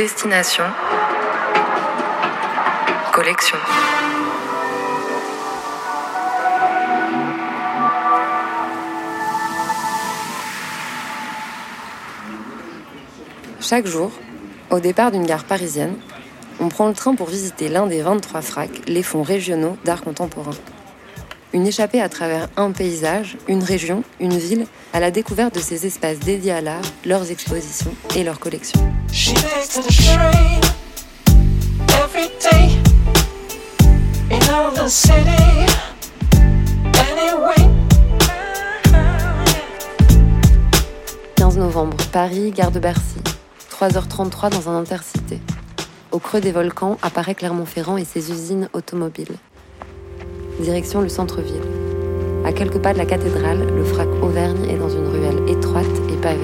Destination Collection. Chaque jour, au départ d'une gare parisienne, on prend le train pour visiter l'un des 23 fracs, les fonds régionaux d'art contemporain. Une échappée à travers un paysage, une région, une ville, à la découverte de ces espaces dédiés à l'art, leurs expositions et leurs collections. « 15 novembre, Paris, gare de Bercy. 3h33 dans un intercité. Au creux des volcans apparaît Clermont-Ferrand et ses usines automobiles. Direction le centre-ville. À quelques pas de la cathédrale, le frac Auvergne est dans une ruelle étroite et pavée.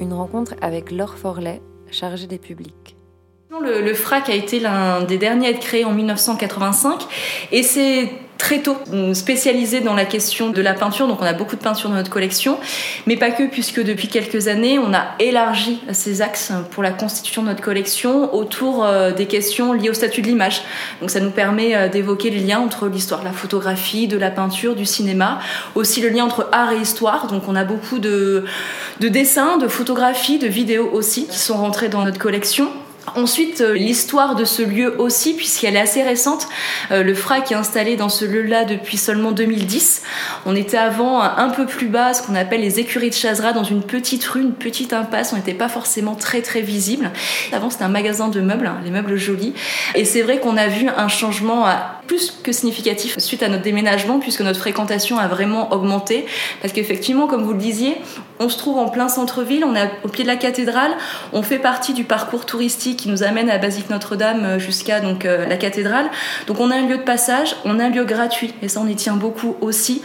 Une rencontre avec Laure Forlet, chargée des publics. Le, FRAC a été l'un des derniers à être créé en 1985 et c'est très tôt spécialisé dans la question de la peinture, donc on a beaucoup de peinture dans notre collection, mais pas que, puisque depuis quelques années, on a élargi ces axes pour la constitution de notre collection autour euh, des questions liées au statut de l'image. Donc ça nous permet euh, d'évoquer les liens entre l'histoire de la photographie, de la peinture, du cinéma, aussi le lien entre art et histoire, donc on a beaucoup de, de dessins, de photographies, de vidéos aussi qui sont rentrés dans notre collection. Ensuite, euh, l'histoire de ce lieu aussi, puisqu'elle est assez récente. Euh, le FRAC est installé dans ce lieu-là depuis seulement 2010. On était avant un peu plus bas, ce qu'on appelle les écuries de Chazra, dans une petite rue, une petite impasse. On n'était pas forcément très très visible. Avant, c'était un magasin de meubles, hein, les meubles jolis. Et c'est vrai qu'on a vu un changement plus que significatif suite à notre déménagement, puisque notre fréquentation a vraiment augmenté. Parce qu'effectivement, comme vous le disiez, on se trouve en plein centre-ville, on est au pied de la cathédrale, on fait partie du parcours touristique qui nous amène à Basique Notre-Dame euh, jusqu'à donc euh, la cathédrale. Donc on a un lieu de passage, on a un lieu gratuit et ça on y tient beaucoup aussi.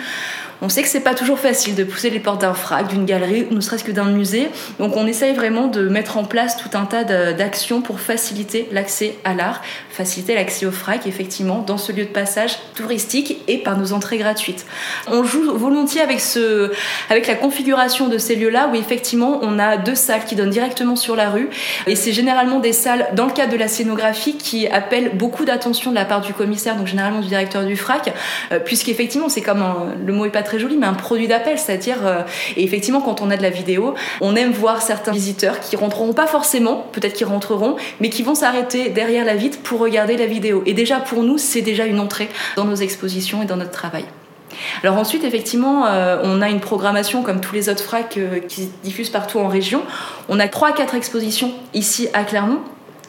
On sait que c'est pas toujours facile de pousser les portes d'un frac, d'une galerie, ne serait-ce que d'un musée. Donc on essaye vraiment de mettre en place tout un tas d'actions pour faciliter l'accès à l'art, faciliter l'accès au frac, effectivement, dans ce lieu de passage touristique et par nos entrées gratuites. On joue volontiers avec, ce, avec la configuration de ces lieux-là où effectivement on a deux salles qui donnent directement sur la rue et c'est généralement des salles dans le cadre de la scénographie qui appellent beaucoup d'attention de la part du commissaire, donc généralement du directeur du frac, euh, puisqu'effectivement c'est comme le mot est très joli, mais un produit d'appel, c'est-à-dire, euh, et effectivement, quand on a de la vidéo, on aime voir certains visiteurs qui rentreront pas forcément, peut-être qu'ils rentreront, mais qui vont s'arrêter derrière la vitre pour regarder la vidéo. Et déjà, pour nous, c'est déjà une entrée dans nos expositions et dans notre travail. Alors ensuite, effectivement, euh, on a une programmation comme tous les autres fracs euh, qui diffusent partout en région. On a 3-4 expositions ici à Clermont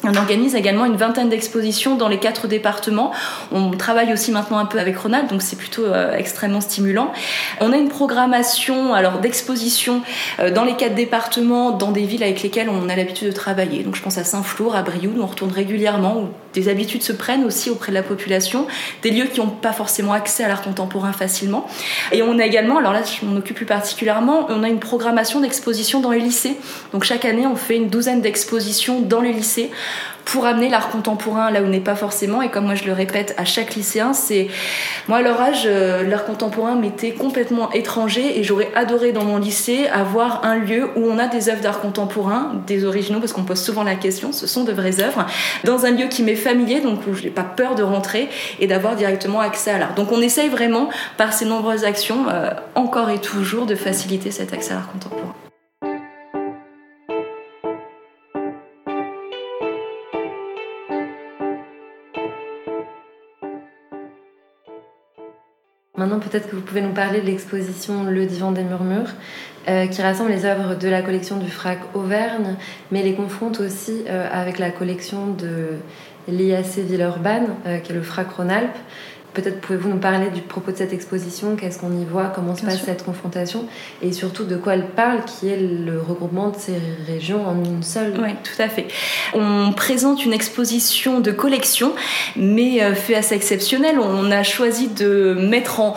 on organise également une vingtaine d'expositions dans les quatre départements. On travaille aussi maintenant un peu avec Ronald, donc c'est plutôt euh, extrêmement stimulant. On a une programmation alors d'expositions euh, dans les quatre départements, dans des villes avec lesquelles on a l'habitude de travailler. Donc je pense à Saint-Flour, à Brioude, où on retourne régulièrement, où des habitudes se prennent aussi auprès de la population, des lieux qui n'ont pas forcément accès à l'art contemporain facilement. Et on a également, alors là je m'en occupe plus particulièrement, on a une programmation d'expositions dans les lycées. Donc chaque année on fait une douzaine d'expositions dans les lycées pour amener l'art contemporain là où n'est pas forcément. Et comme moi je le répète à chaque lycéen, c'est moi à leur âge, euh, l'art contemporain m'était complètement étranger et j'aurais adoré dans mon lycée avoir un lieu où on a des œuvres d'art contemporain, des originaux parce qu'on pose souvent la question, ce sont de vraies œuvres, dans un lieu qui m'est familier, donc où je n'ai pas peur de rentrer et d'avoir directement accès à l'art. Donc on essaye vraiment par ces nombreuses actions, euh, encore et toujours, de faciliter cet accès à l'art contemporain. Maintenant, peut-être que vous pouvez nous parler de l'exposition Le Divan des Murmures, euh, qui rassemble les œuvres de la collection du FRAC Auvergne, mais les confronte aussi euh, avec la collection de l'IAC Villeurbanne, euh, qui est le FRAC Rhône-Alpes. Peut-être pouvez-vous nous parler du propos de cette exposition, qu'est-ce qu'on y voit, comment se passe cette confrontation, et surtout de quoi elle parle, qui est le regroupement de ces régions en une seule. Oui, tout à fait. On présente une exposition de collection, mais euh, fait assez exceptionnel. On a choisi de mettre en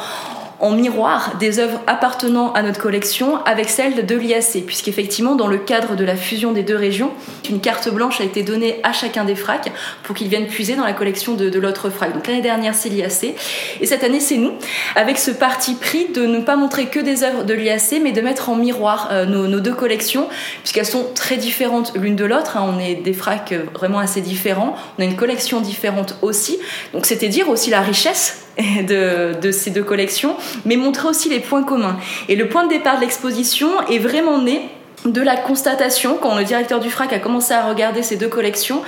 en miroir des œuvres appartenant à notre collection avec celles de l'IAC, puisqu'effectivement, dans le cadre de la fusion des deux régions, une carte blanche a été donnée à chacun des FRAC pour qu'ils viennent puiser dans la collection de, l'autre FRAC. Donc l'année dernière, c'est l'IAC, et cette année, c'est nous, avec ce parti pris de ne pas montrer que des œuvres de l'IAC, mais de mettre en miroir euh, nos, deux collections, puisqu'elles sont très différentes l'une de l'autre. Hein. On est des FRAC vraiment assez différents, on a une collection différente aussi. Donc c'était dire aussi la richesse de, ces deux collections, mais montrer aussi les points communs. Et le point de départ de l'exposition est vraiment né de la constatation, quand le directeur du FRAC a commencé à regarder ces deux collections,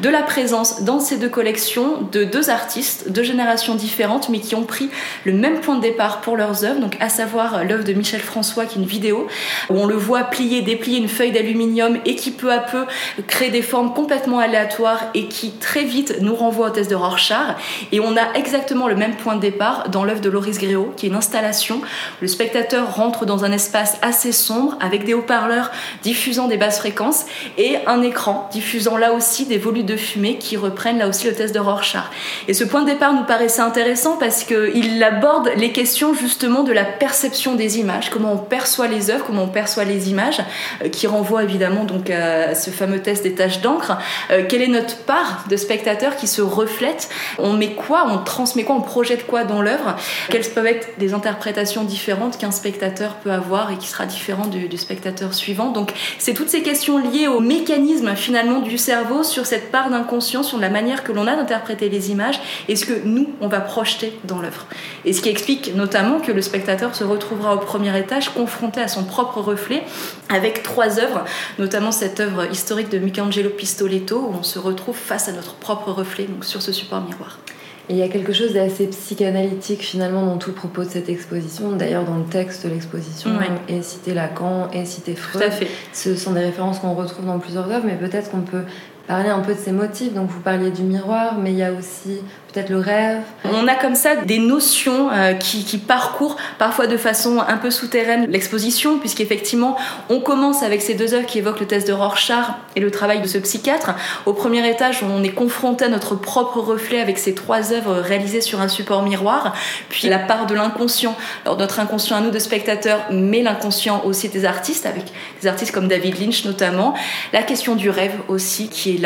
de la présence dans ces deux collections de deux artistes, de générations différentes, mais qui ont pris le même point de départ pour leurs œuvres, donc à savoir l'œuvre de Michel François, qui est une vidéo, où on le voit plier, déplier une feuille d'aluminium et qui peu à peu crée des formes complètement aléatoires et qui très vite nous renvoie au test de Rorschach. Et on a exactement le même point de départ dans l'œuvre de Loris Gréau, qui est une installation. Le spectateur rentre dans un espace assez sombre avec des haut-parleurs diffusant des basses fréquences et un écran diffusant là aussi des volutes de fumée qui reprennent là aussi le test de Rorschach. Et ce point de départ nous paraissait intéressant parce qu'il aborde les questions justement de la perception des images, comment on perçoit les œuvres, comment on perçoit les images, euh, qui renvoie évidemment donc à ce fameux test des taches d'encre. Euh, quelle est notre part de spectateurs qui se reflète? On met quoi? On transmet quoi? On projette quoi dans l'œuvre? Quelles peuvent être des interprétations différentes qu'un spectateur peut avoir et qui sera différent du spectateur suivant? Donc c'est toutes ces questions liées au mécanisme finalement du cerveau sur cette part d'inconscient, sur la manière que l'on a d'interpréter les images et ce que nous, on va projeter dans l'œuvre. Et ce qui explique notamment que le spectateur se retrouvera au premier étage confronté à son propre reflet avec trois œuvres, notamment cette œuvre historique de Michelangelo Pistoletto où on se retrouve face à notre propre reflet donc sur ce support miroir il y a quelque chose d'assez psychanalytique finalement dans tout le propos de cette exposition. D'ailleurs, dans le texte de l'exposition, et cité Lacan, et cité Freud. Tout à fait. Ce sont des références qu'on retrouve dans plusieurs œuvres, mais peut-être qu'on peut parler un peu de ces motifs. Donc vous parliez du miroir, mais il y a aussi peut-être le rêve. On a comme ça des notions euh, qui, qui, parcourent parfois de façon un peu souterraine l'exposition, puisqu'effectivement on commence avec ces deux œuvres qui évoquent le test de Rorschach et le travail de ce psychiatre. Au premier étage, on est confronté à notre propre reflet avec ces trois œuvres réalisées sur un support miroir, puis la part de l'inconscient. Alors notre inconscient à nous de spectateurs, mais l'inconscient aussi des artistes, avec des artistes comme David Lynch notamment. La question du rêve aussi qui est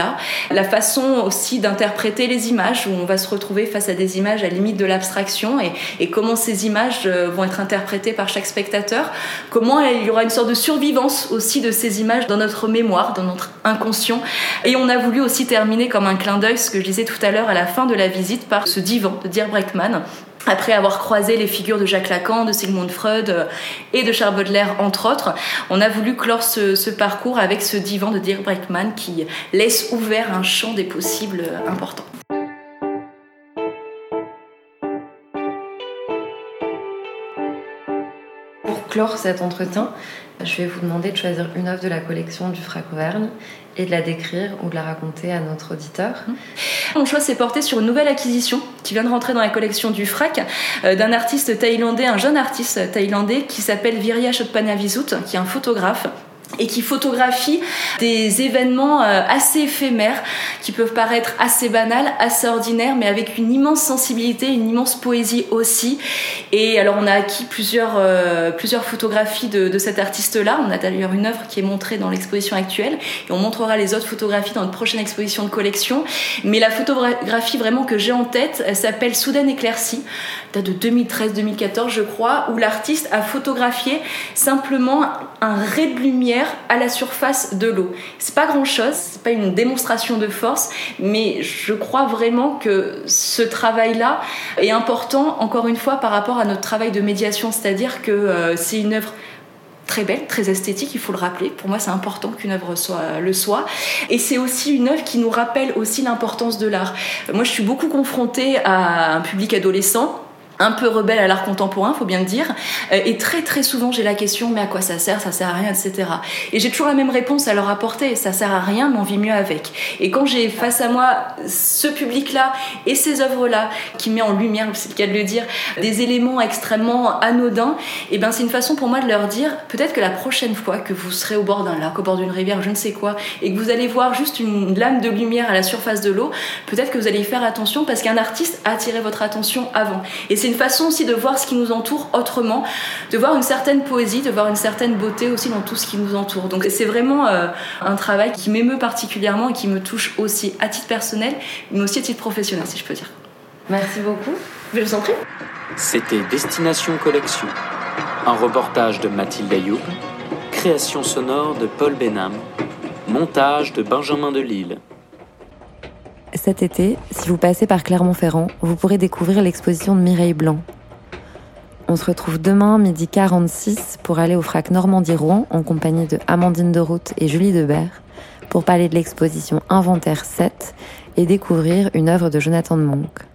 La façon aussi d'interpréter les images, où on va se retrouver face à des images à limite de l'abstraction et, comment ces images euh, vont être interprétées par chaque spectateur. Comment il y aura une sorte de survivance aussi de ces images dans notre mémoire, dans notre inconscient. Et on a voulu aussi terminer comme un clin d'œil, ce que je disais tout à l'heure à la fin de la visite, par ce divan de Dirk Breckman après avoir croisé les figures de Jacques Lacan, de Sigmund Freud euh, et de Charles Baudelaire, entre autres, on a voulu clore ce, parcours avec ce divan de Dirk Breckman qui laisse ouvert un champ des possibles important. Pour clore cet entretien, je vais vous demander de choisir une œuvre de la collection du Frac Auvergne et de la décrire ou de la raconter à notre auditeur. Mmh. Mon choix s'est porté sur une nouvelle acquisition qui vient de rentrer dans la collection du FRAC euh, d'un artiste thaïlandais, un jeune artiste thaïlandais qui s'appelle Virya Chotpanavisut, qui est un photographe et qui photographie des événements euh, assez éphémères qui peuvent paraître assez banals, assez ordinaires, mais avec une immense sensibilité, une immense poésie aussi. Et alors on a acquis plusieurs, euh, photographies de, cet artiste-là. On a d'ailleurs une œuvre qui est montrée dans l'exposition actuelle et on montrera les autres photographies dans notre prochaine exposition de collection. Mais la photographie vraiment que j'ai en tête, elle s'appelle Soudaine éclaircie, date de 2013-2014 je crois, où l'artiste a photographié simplement un ray de lumière à la surface de l'eau. C'est pas grand chose, c'est pas une démonstration de force, mais je crois vraiment que ce travail-là est important, encore une fois, par rapport à notre travail de médiation, c'est-à-dire que euh, c'est une œuvre très belle, très esthétique, il faut le rappeler. Pour moi, c'est important qu'une œuvre soit, le soit. Et c'est aussi une œuvre qui nous rappelle aussi l'importance de l'art. Moi, je suis beaucoup confrontée à un public adolescent un peu rebelle à l'art contemporain, faut bien le dire. Euh, et très très souvent, j'ai la question mais à quoi ça sert Ça sert à rien, etc. Et j'ai toujours la même réponse à leur apporter ça sert à rien, mais on vit mieux avec. Et quand j'ai face à moi ce public-là et ces œuvres-là qui met en lumière, c'est le cas de le dire, des éléments extrêmement anodins, et eh ben c'est une façon pour moi de leur dire peut-être que la prochaine fois que vous serez au bord d'un lac, au bord d'une rivière, je ne sais quoi, et que vous allez voir juste une lame de lumière à la surface de l'eau, peut-être que vous allez y faire attention parce qu'un artiste a attiré votre attention avant. C'est une façon aussi de voir ce qui nous entoure autrement, de voir une certaine poésie, de voir une certaine beauté aussi dans tout ce qui nous entoure. Donc c'est vraiment euh, un travail qui m'émeut particulièrement et qui me touche aussi à titre personnel, mais aussi à titre professionnel, si je peux dire. Merci beaucoup. Je vous en prie. C'était Destination Collection, un reportage de Mathilde Ayoub, création sonore de Paul Benham, montage de Benjamin Delille. Cet été, si vous passez par Clermont-Ferrand, vous pourrez découvrir l'exposition de Mireille Blanc. On se retrouve demain, midi 46, pour aller au FRAC Normandie-Rouen en compagnie de Amandine de Route et Julie Debert pour parler de l'exposition Inventaire 7 et découvrir une œuvre de Jonathan de Monck.